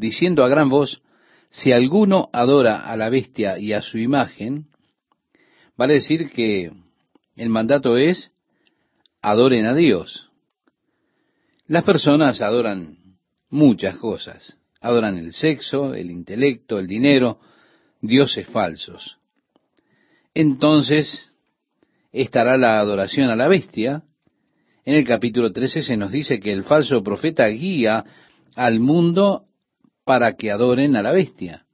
diciendo a gran voz, si alguno adora a la bestia y a su imagen, vale decir que el mandato es adoren a Dios. Las personas adoran muchas cosas. Adoran el sexo, el intelecto, el dinero, dioses falsos. Entonces estará la adoración a la bestia. En el capítulo 13 se nos dice que el falso profeta guía al mundo para que adoren a la bestia.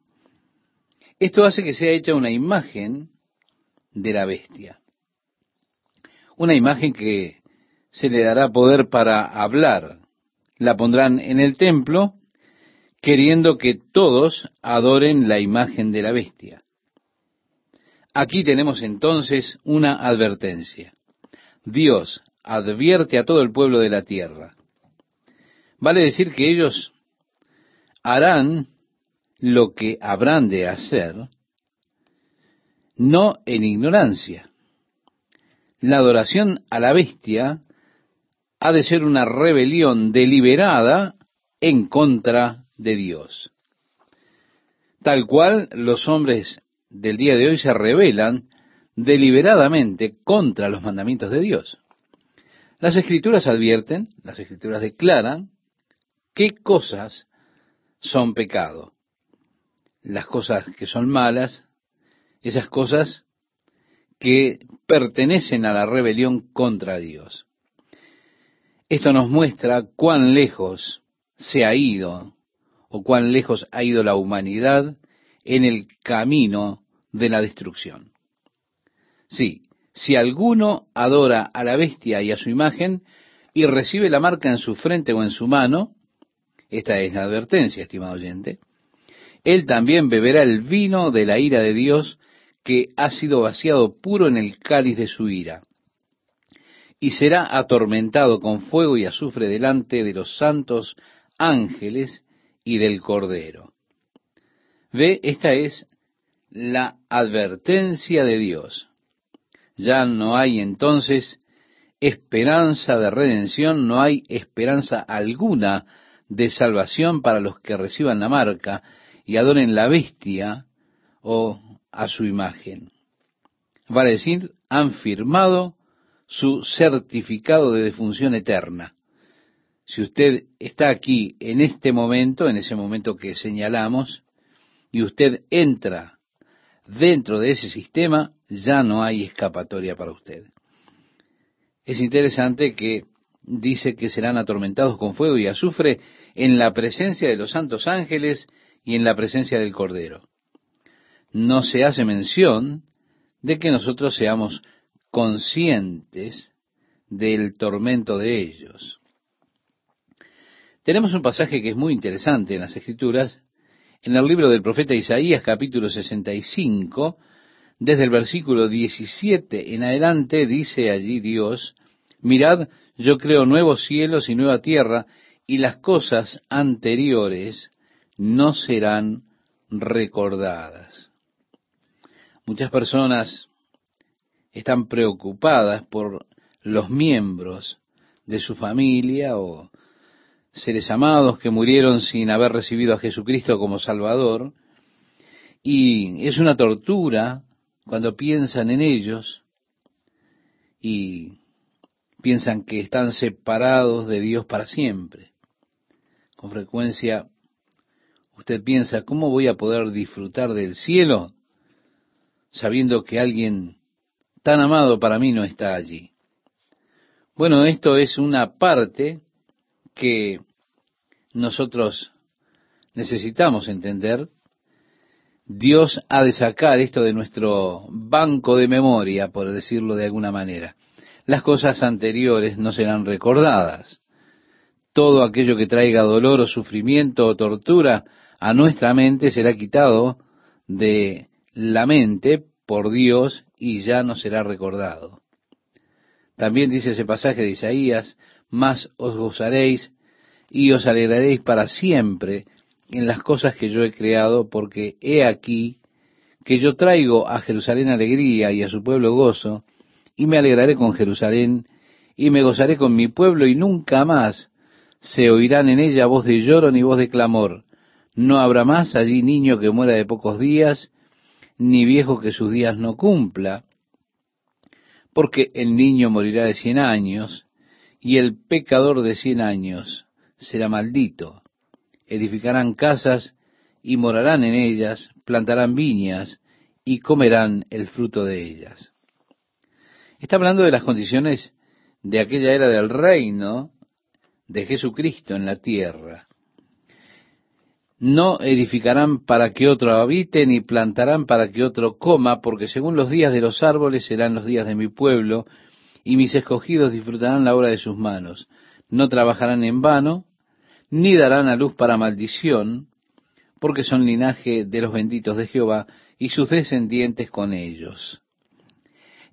Esto hace que sea hecha una imagen de la bestia. Una imagen que se le dará poder para hablar. La pondrán en el templo queriendo que todos adoren la imagen de la bestia. Aquí tenemos entonces una advertencia. Dios advierte a todo el pueblo de la tierra. Vale decir que ellos harán lo que habrán de hacer, no en ignorancia. La adoración a la bestia ha de ser una rebelión deliberada en contra de Dios. Tal cual los hombres del día de hoy se rebelan deliberadamente contra los mandamientos de Dios. Las escrituras advierten, las escrituras declaran qué cosas son pecado. Las cosas que son malas, esas cosas que pertenecen a la rebelión contra Dios. Esto nos muestra cuán lejos se ha ido o cuán lejos ha ido la humanidad en el camino de la destrucción. Sí, si alguno adora a la bestia y a su imagen y recibe la marca en su frente o en su mano, esta es la advertencia, estimado oyente, él también beberá el vino de la ira de Dios que ha sido vaciado puro en el cáliz de su ira, y será atormentado con fuego y azufre delante de los santos ángeles y del Cordero. Ve, esta es la advertencia de Dios. Ya no hay entonces esperanza de redención, no hay esperanza alguna de salvación para los que reciban la marca y adoren la bestia o a su imagen. Vale decir, han firmado su certificado de defunción eterna. Si usted está aquí en este momento, en ese momento que señalamos, y usted entra dentro de ese sistema, ya no hay escapatoria para usted. Es interesante que dice que serán atormentados con fuego y azufre en la presencia de los santos ángeles y en la presencia del Cordero. No se hace mención de que nosotros seamos conscientes del tormento de ellos. Tenemos un pasaje que es muy interesante en las Escrituras, en el libro del profeta Isaías capítulo 65, desde el versículo 17 en adelante, dice allí Dios, mirad, yo creo nuevos cielos y nueva tierra, y las cosas anteriores no serán recordadas. Muchas personas están preocupadas por los miembros de su familia o seres amados que murieron sin haber recibido a Jesucristo como Salvador. Y es una tortura cuando piensan en ellos y piensan que están separados de Dios para siempre. Con frecuencia usted piensa, ¿cómo voy a poder disfrutar del cielo sabiendo que alguien tan amado para mí no está allí. Bueno, esto es una parte que nosotros necesitamos entender. Dios ha de sacar esto de nuestro banco de memoria, por decirlo de alguna manera. Las cosas anteriores no serán recordadas. Todo aquello que traiga dolor o sufrimiento o tortura a nuestra mente será quitado de la mente por Dios y ya no será recordado. También dice ese pasaje de Isaías, más os gozaréis y os alegraréis para siempre en las cosas que yo he creado, porque he aquí que yo traigo a Jerusalén alegría y a su pueblo gozo, y me alegraré con Jerusalén, y me gozaré con mi pueblo, y nunca más se oirán en ella voz de lloro ni voz de clamor. No habrá más allí niño que muera de pocos días, ni viejo que sus días no cumpla, porque el niño morirá de cien años, y el pecador de cien años será maldito. Edificarán casas y morarán en ellas, plantarán viñas y comerán el fruto de ellas. Está hablando de las condiciones de aquella era del reino de Jesucristo en la tierra. No edificarán para que otro habite, ni plantarán para que otro coma, porque según los días de los árboles serán los días de mi pueblo, y mis escogidos disfrutarán la obra de sus manos. No trabajarán en vano, ni darán a luz para maldición, porque son linaje de los benditos de Jehová, y sus descendientes con ellos.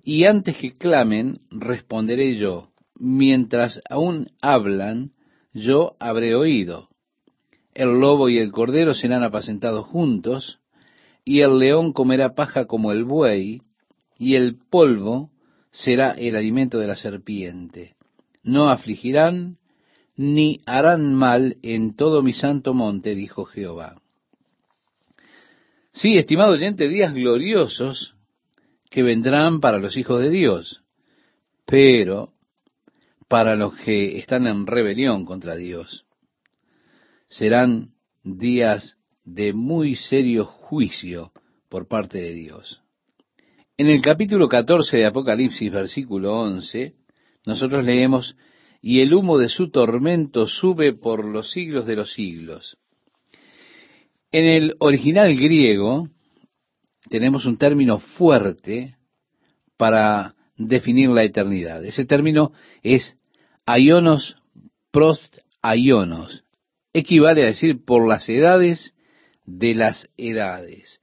Y antes que clamen, responderé yo, mientras aún hablan, yo habré oído el lobo y el cordero serán apacentados juntos, y el león comerá paja como el buey, y el polvo será el alimento de la serpiente. No afligirán, ni harán mal en todo mi santo monte, dijo Jehová. Sí, estimado oyente, días gloriosos que vendrán para los hijos de Dios, pero para los que están en rebelión contra Dios serán días de muy serio juicio por parte de Dios. En el capítulo 14 de Apocalipsis, versículo 11, nosotros leemos, y el humo de su tormento sube por los siglos de los siglos. En el original griego tenemos un término fuerte para definir la eternidad. Ese término es aionos prost aionos, equivale a decir por las edades de las edades.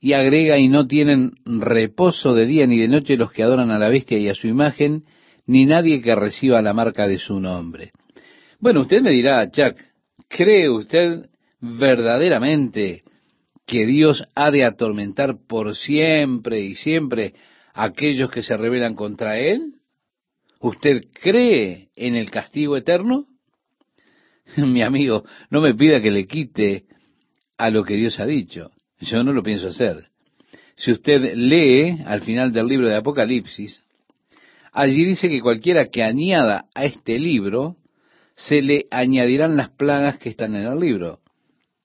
Y agrega, y no tienen reposo de día ni de noche los que adoran a la bestia y a su imagen, ni nadie que reciba la marca de su nombre. Bueno, usted me dirá, Chuck, ¿cree usted verdaderamente que Dios ha de atormentar por siempre y siempre a aquellos que se rebelan contra Él? ¿Usted cree en el castigo eterno? mi amigo, no me pida que le quite a lo que Dios ha dicho. Yo no lo pienso hacer. Si usted lee al final del libro de Apocalipsis, allí dice que cualquiera que añada a este libro, se le añadirán las plagas que están en el libro.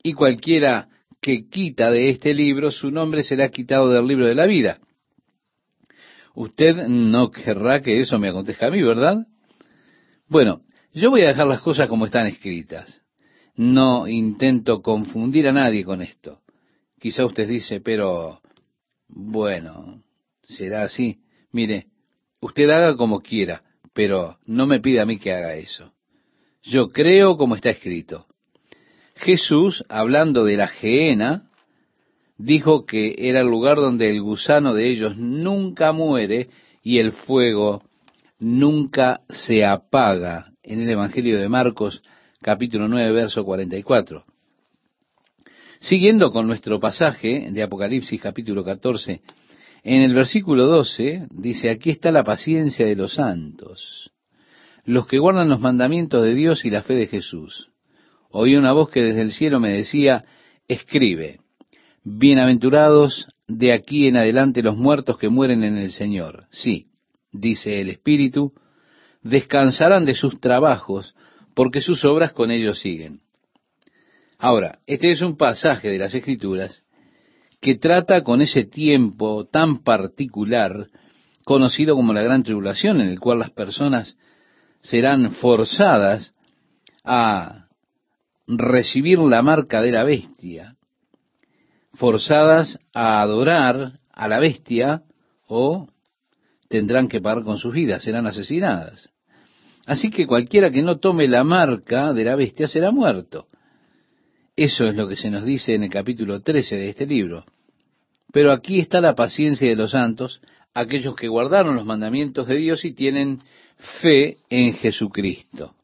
Y cualquiera que quita de este libro, su nombre será quitado del libro de la vida. Usted no querrá que eso me acontezca a mí, ¿verdad? Bueno, yo voy a dejar las cosas como están escritas. No intento confundir a nadie con esto. Quizá usted dice, pero bueno, será así. Mire, usted haga como quiera, pero no me pida a mí que haga eso. Yo creo como está escrito. Jesús, hablando de la geena, dijo que era el lugar donde el gusano de ellos nunca muere y el fuego nunca se apaga en el Evangelio de Marcos capítulo 9 verso 44. Siguiendo con nuestro pasaje de Apocalipsis capítulo 14, en el versículo 12 dice, aquí está la paciencia de los santos, los que guardan los mandamientos de Dios y la fe de Jesús. Oí una voz que desde el cielo me decía, escribe, bienaventurados de aquí en adelante los muertos que mueren en el Señor. Sí, dice el Espíritu, descansarán de sus trabajos, porque sus obras con ellos siguen. Ahora, este es un pasaje de las Escrituras que trata con ese tiempo tan particular, conocido como la gran tribulación, en el cual las personas serán forzadas a recibir la marca de la bestia, forzadas a adorar a la bestia o tendrán que pagar con sus vidas, serán asesinadas. Así que cualquiera que no tome la marca de la bestia será muerto. Eso es lo que se nos dice en el capítulo 13 de este libro. Pero aquí está la paciencia de los santos, aquellos que guardaron los mandamientos de Dios y tienen fe en Jesucristo.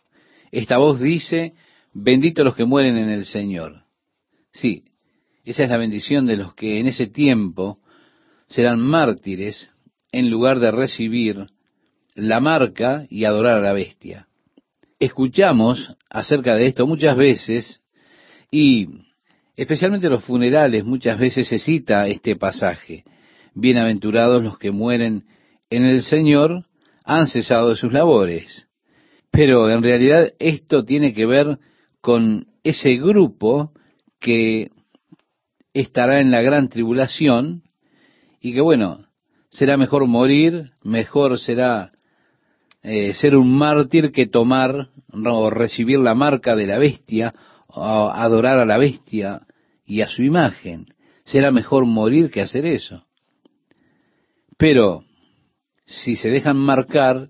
Esta voz dice, bendito los que mueren en el Señor. Sí, esa es la bendición de los que en ese tiempo serán mártires en lugar de recibir la marca y adorar a la bestia. Escuchamos acerca de esto muchas veces y especialmente en los funerales muchas veces se cita este pasaje. Bienaventurados los que mueren en el Señor han cesado de sus labores. Pero en realidad esto tiene que ver con ese grupo que estará en la gran tribulación y que bueno, será mejor morir, mejor será eh, ser un mártir que tomar o recibir la marca de la bestia, o adorar a la bestia y a su imagen. Será mejor morir que hacer eso. Pero si se dejan marcar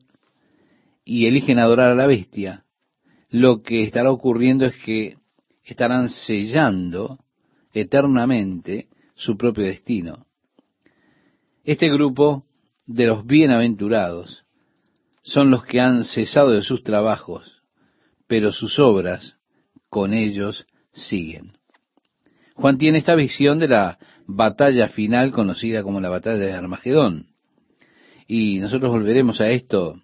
y eligen adorar a la bestia, lo que estará ocurriendo es que estarán sellando eternamente su propio destino. Este grupo de los bienaventurados son los que han cesado de sus trabajos, pero sus obras con ellos siguen. Juan tiene esta visión de la batalla final conocida como la batalla de Armagedón. Y nosotros volveremos a esto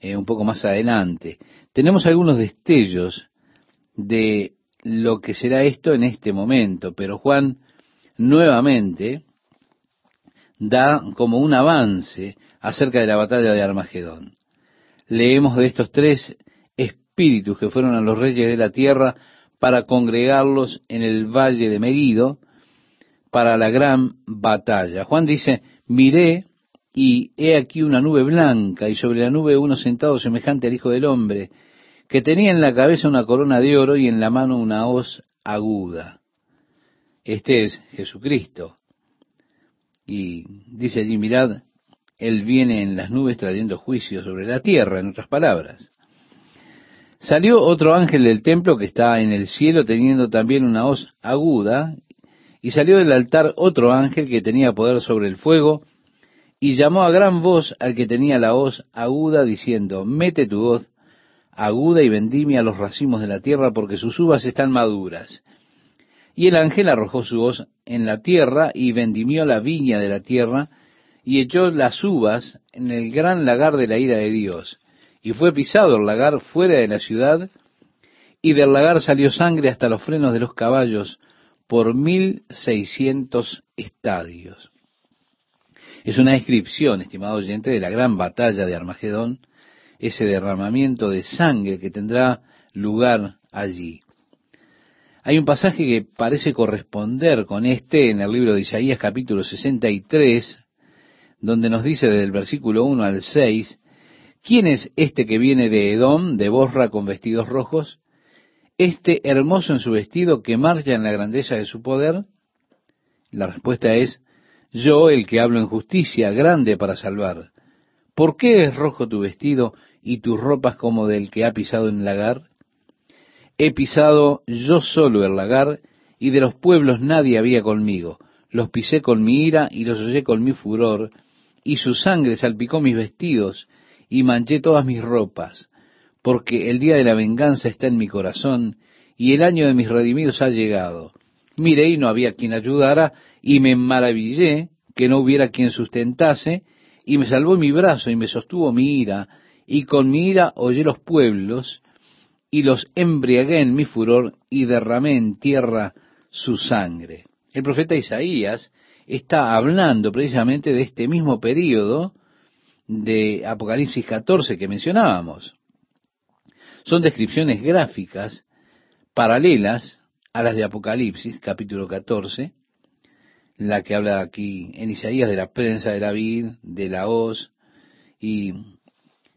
eh, un poco más adelante. Tenemos algunos destellos de lo que será esto en este momento, pero Juan nuevamente da como un avance acerca de la batalla de Armagedón. Leemos de estos tres espíritus que fueron a los reyes de la tierra para congregarlos en el valle de Meguido para la gran batalla. Juan dice, miré y he aquí una nube blanca y sobre la nube uno sentado semejante al Hijo del Hombre, que tenía en la cabeza una corona de oro y en la mano una hoz aguda. Este es Jesucristo. Y dice allí, mirad, Él viene en las nubes trayendo juicio sobre la tierra, en otras palabras. Salió otro ángel del templo que está en el cielo teniendo también una hoz aguda, y salió del altar otro ángel que tenía poder sobre el fuego, y llamó a gran voz al que tenía la hoz aguda, diciendo, mete tu hoz aguda y vendimia los racimos de la tierra, porque sus uvas están maduras. Y el ángel arrojó su hoz en la tierra y vendimió la viña de la tierra y echó las uvas en el gran lagar de la ira de Dios. Y fue pisado el lagar fuera de la ciudad y del lagar salió sangre hasta los frenos de los caballos por mil seiscientos estadios. Es una descripción, estimado oyente, de la gran batalla de Armagedón, ese derramamiento de sangre que tendrá lugar allí. Hay un pasaje que parece corresponder con este en el libro de Isaías capítulo 63, donde nos dice desde el versículo 1 al 6, ¿quién es este que viene de Edom, de Borra con vestidos rojos? Este hermoso en su vestido que marcha en la grandeza de su poder? La respuesta es, yo el que hablo en justicia, grande para salvar. ¿Por qué es rojo tu vestido y tus ropas como del que ha pisado en lagar? He pisado yo solo el lagar, y de los pueblos nadie había conmigo. Los pisé con mi ira y los hollé con mi furor, y su sangre salpicó mis vestidos, y manché todas mis ropas, porque el día de la venganza está en mi corazón, y el año de mis redimidos ha llegado. Miré y no había quien ayudara, y me maravillé que no hubiera quien sustentase, y me salvó mi brazo y me sostuvo mi ira, y con mi ira hollé los pueblos, y los embriagué en mi furor y derramé en tierra su sangre. El profeta Isaías está hablando precisamente de este mismo periodo de Apocalipsis 14 que mencionábamos. Son descripciones gráficas paralelas a las de Apocalipsis capítulo 14. La que habla aquí en Isaías de la prensa de la vid, de la hoz, y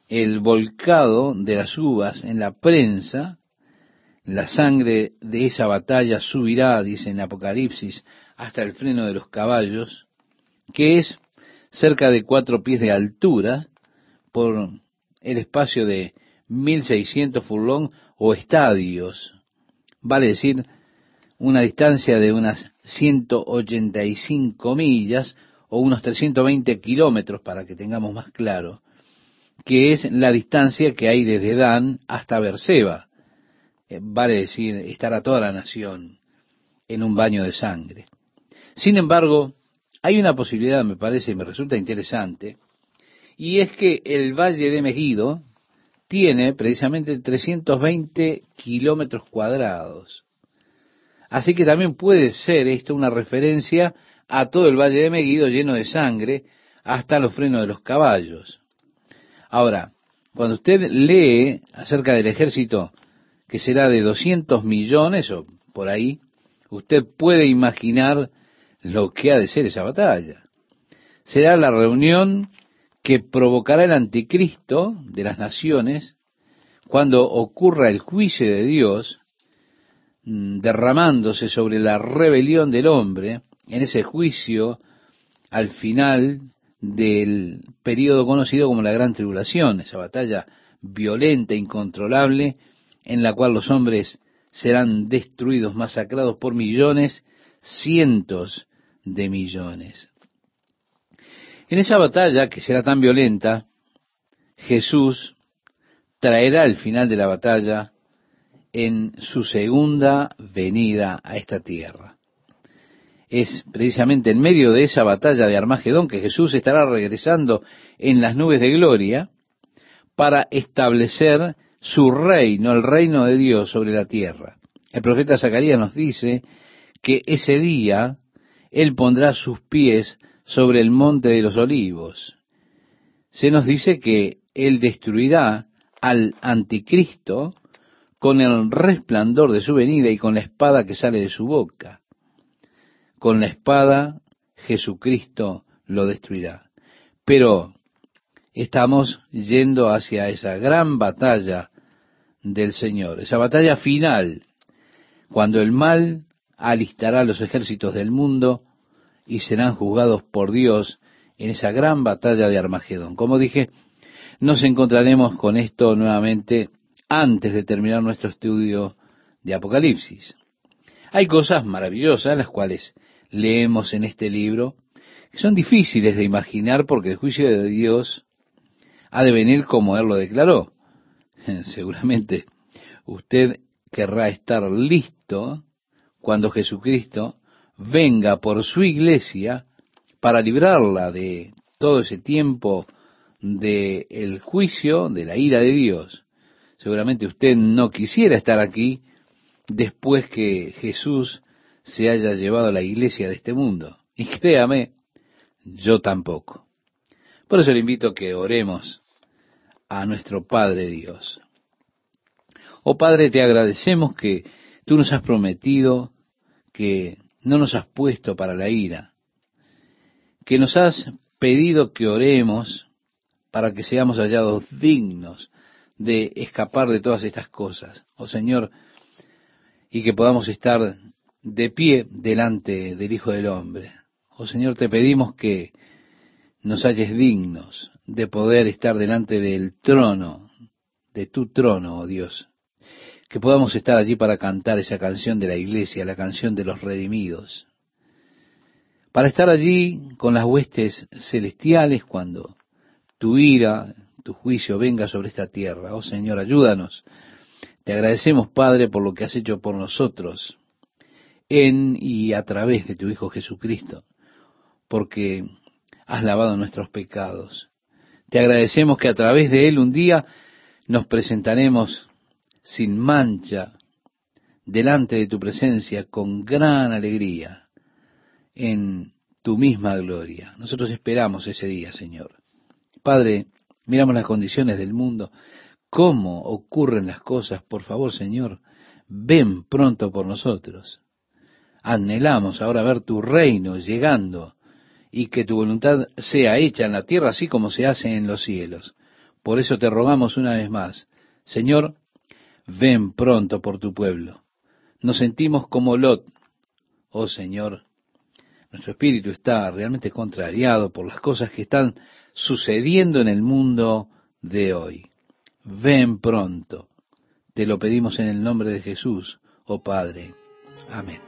el volcado de las uvas en la prensa, la sangre de esa batalla subirá, dice en Apocalipsis, hasta el freno de los caballos, que es cerca de cuatro pies de altura por el espacio de 1600 furlong o estadios, vale decir, una distancia de unas 185 millas o unos 320 kilómetros para que tengamos más claro, que es la distancia que hay desde Dan hasta Berseba. Eh, vale decir, estará toda la nación en un baño de sangre. Sin embargo, hay una posibilidad, me parece, y me resulta interesante, y es que el Valle de Megido tiene precisamente 320 kilómetros cuadrados. Así que también puede ser esto una referencia a todo el Valle de Megido lleno de sangre hasta los frenos de los caballos. Ahora, cuando usted lee acerca del ejército que será de 200 millones o por ahí, usted puede imaginar lo que ha de ser esa batalla. Será la reunión que provocará el anticristo de las naciones cuando ocurra el juicio de Dios derramándose sobre la rebelión del hombre en ese juicio al final del periodo conocido como la Gran Tribulación, esa batalla violenta, incontrolable, en la cual los hombres serán destruidos, masacrados por millones, cientos de millones. En esa batalla, que será tan violenta, Jesús traerá el final de la batalla en su segunda venida a esta tierra. Es precisamente en medio de esa batalla de Armagedón que Jesús estará regresando en las nubes de gloria para establecer su reino, el reino de Dios sobre la tierra. El profeta Zacarías nos dice que ese día Él pondrá sus pies sobre el monte de los olivos. Se nos dice que Él destruirá al anticristo con el resplandor de su venida y con la espada que sale de su boca. Con la espada Jesucristo lo destruirá. Pero estamos yendo hacia esa gran batalla del Señor, esa batalla final, cuando el mal alistará los ejércitos del mundo y serán juzgados por Dios en esa gran batalla de Armagedón. Como dije, nos encontraremos con esto nuevamente antes de terminar nuestro estudio de Apocalipsis. Hay cosas maravillosas las cuales leemos en este libro que son difíciles de imaginar porque el juicio de Dios ha de venir como Él lo declaró. Seguramente usted querrá estar listo cuando Jesucristo venga por su iglesia para librarla de todo ese tiempo del el juicio, de la ira de Dios. Seguramente usted no quisiera estar aquí después que Jesús se haya llevado a la iglesia de este mundo. Y créame, yo tampoco. Por eso le invito a que oremos a nuestro Padre Dios. Oh Padre, te agradecemos que tú nos has prometido que no nos has puesto para la ira, que nos has pedido que oremos para que seamos hallados dignos de escapar de todas estas cosas. Oh Señor, y que podamos estar de pie delante del Hijo del Hombre. Oh Señor, te pedimos que nos halles dignos de poder estar delante del trono, de tu trono, oh Dios que podamos estar allí para cantar esa canción de la iglesia, la canción de los redimidos, para estar allí con las huestes celestiales cuando tu ira, tu juicio venga sobre esta tierra. Oh Señor, ayúdanos. Te agradecemos, Padre, por lo que has hecho por nosotros en y a través de tu Hijo Jesucristo, porque has lavado nuestros pecados. Te agradecemos que a través de Él un día nos presentaremos sin mancha delante de tu presencia con gran alegría en tu misma gloria. Nosotros esperamos ese día, Señor. Padre, miramos las condiciones del mundo, cómo ocurren las cosas. Por favor, Señor, ven pronto por nosotros. anhelamos ahora ver tu reino llegando y que tu voluntad sea hecha en la tierra así como se hace en los cielos. Por eso te rogamos una vez más, Señor, ven pronto por tu pueblo. Nos sentimos como Lot. Oh Señor, nuestro espíritu está realmente contrariado por las cosas que están sucediendo en el mundo de hoy. Ven pronto. Te lo pedimos en el nombre de Jesús, oh Padre. Amén.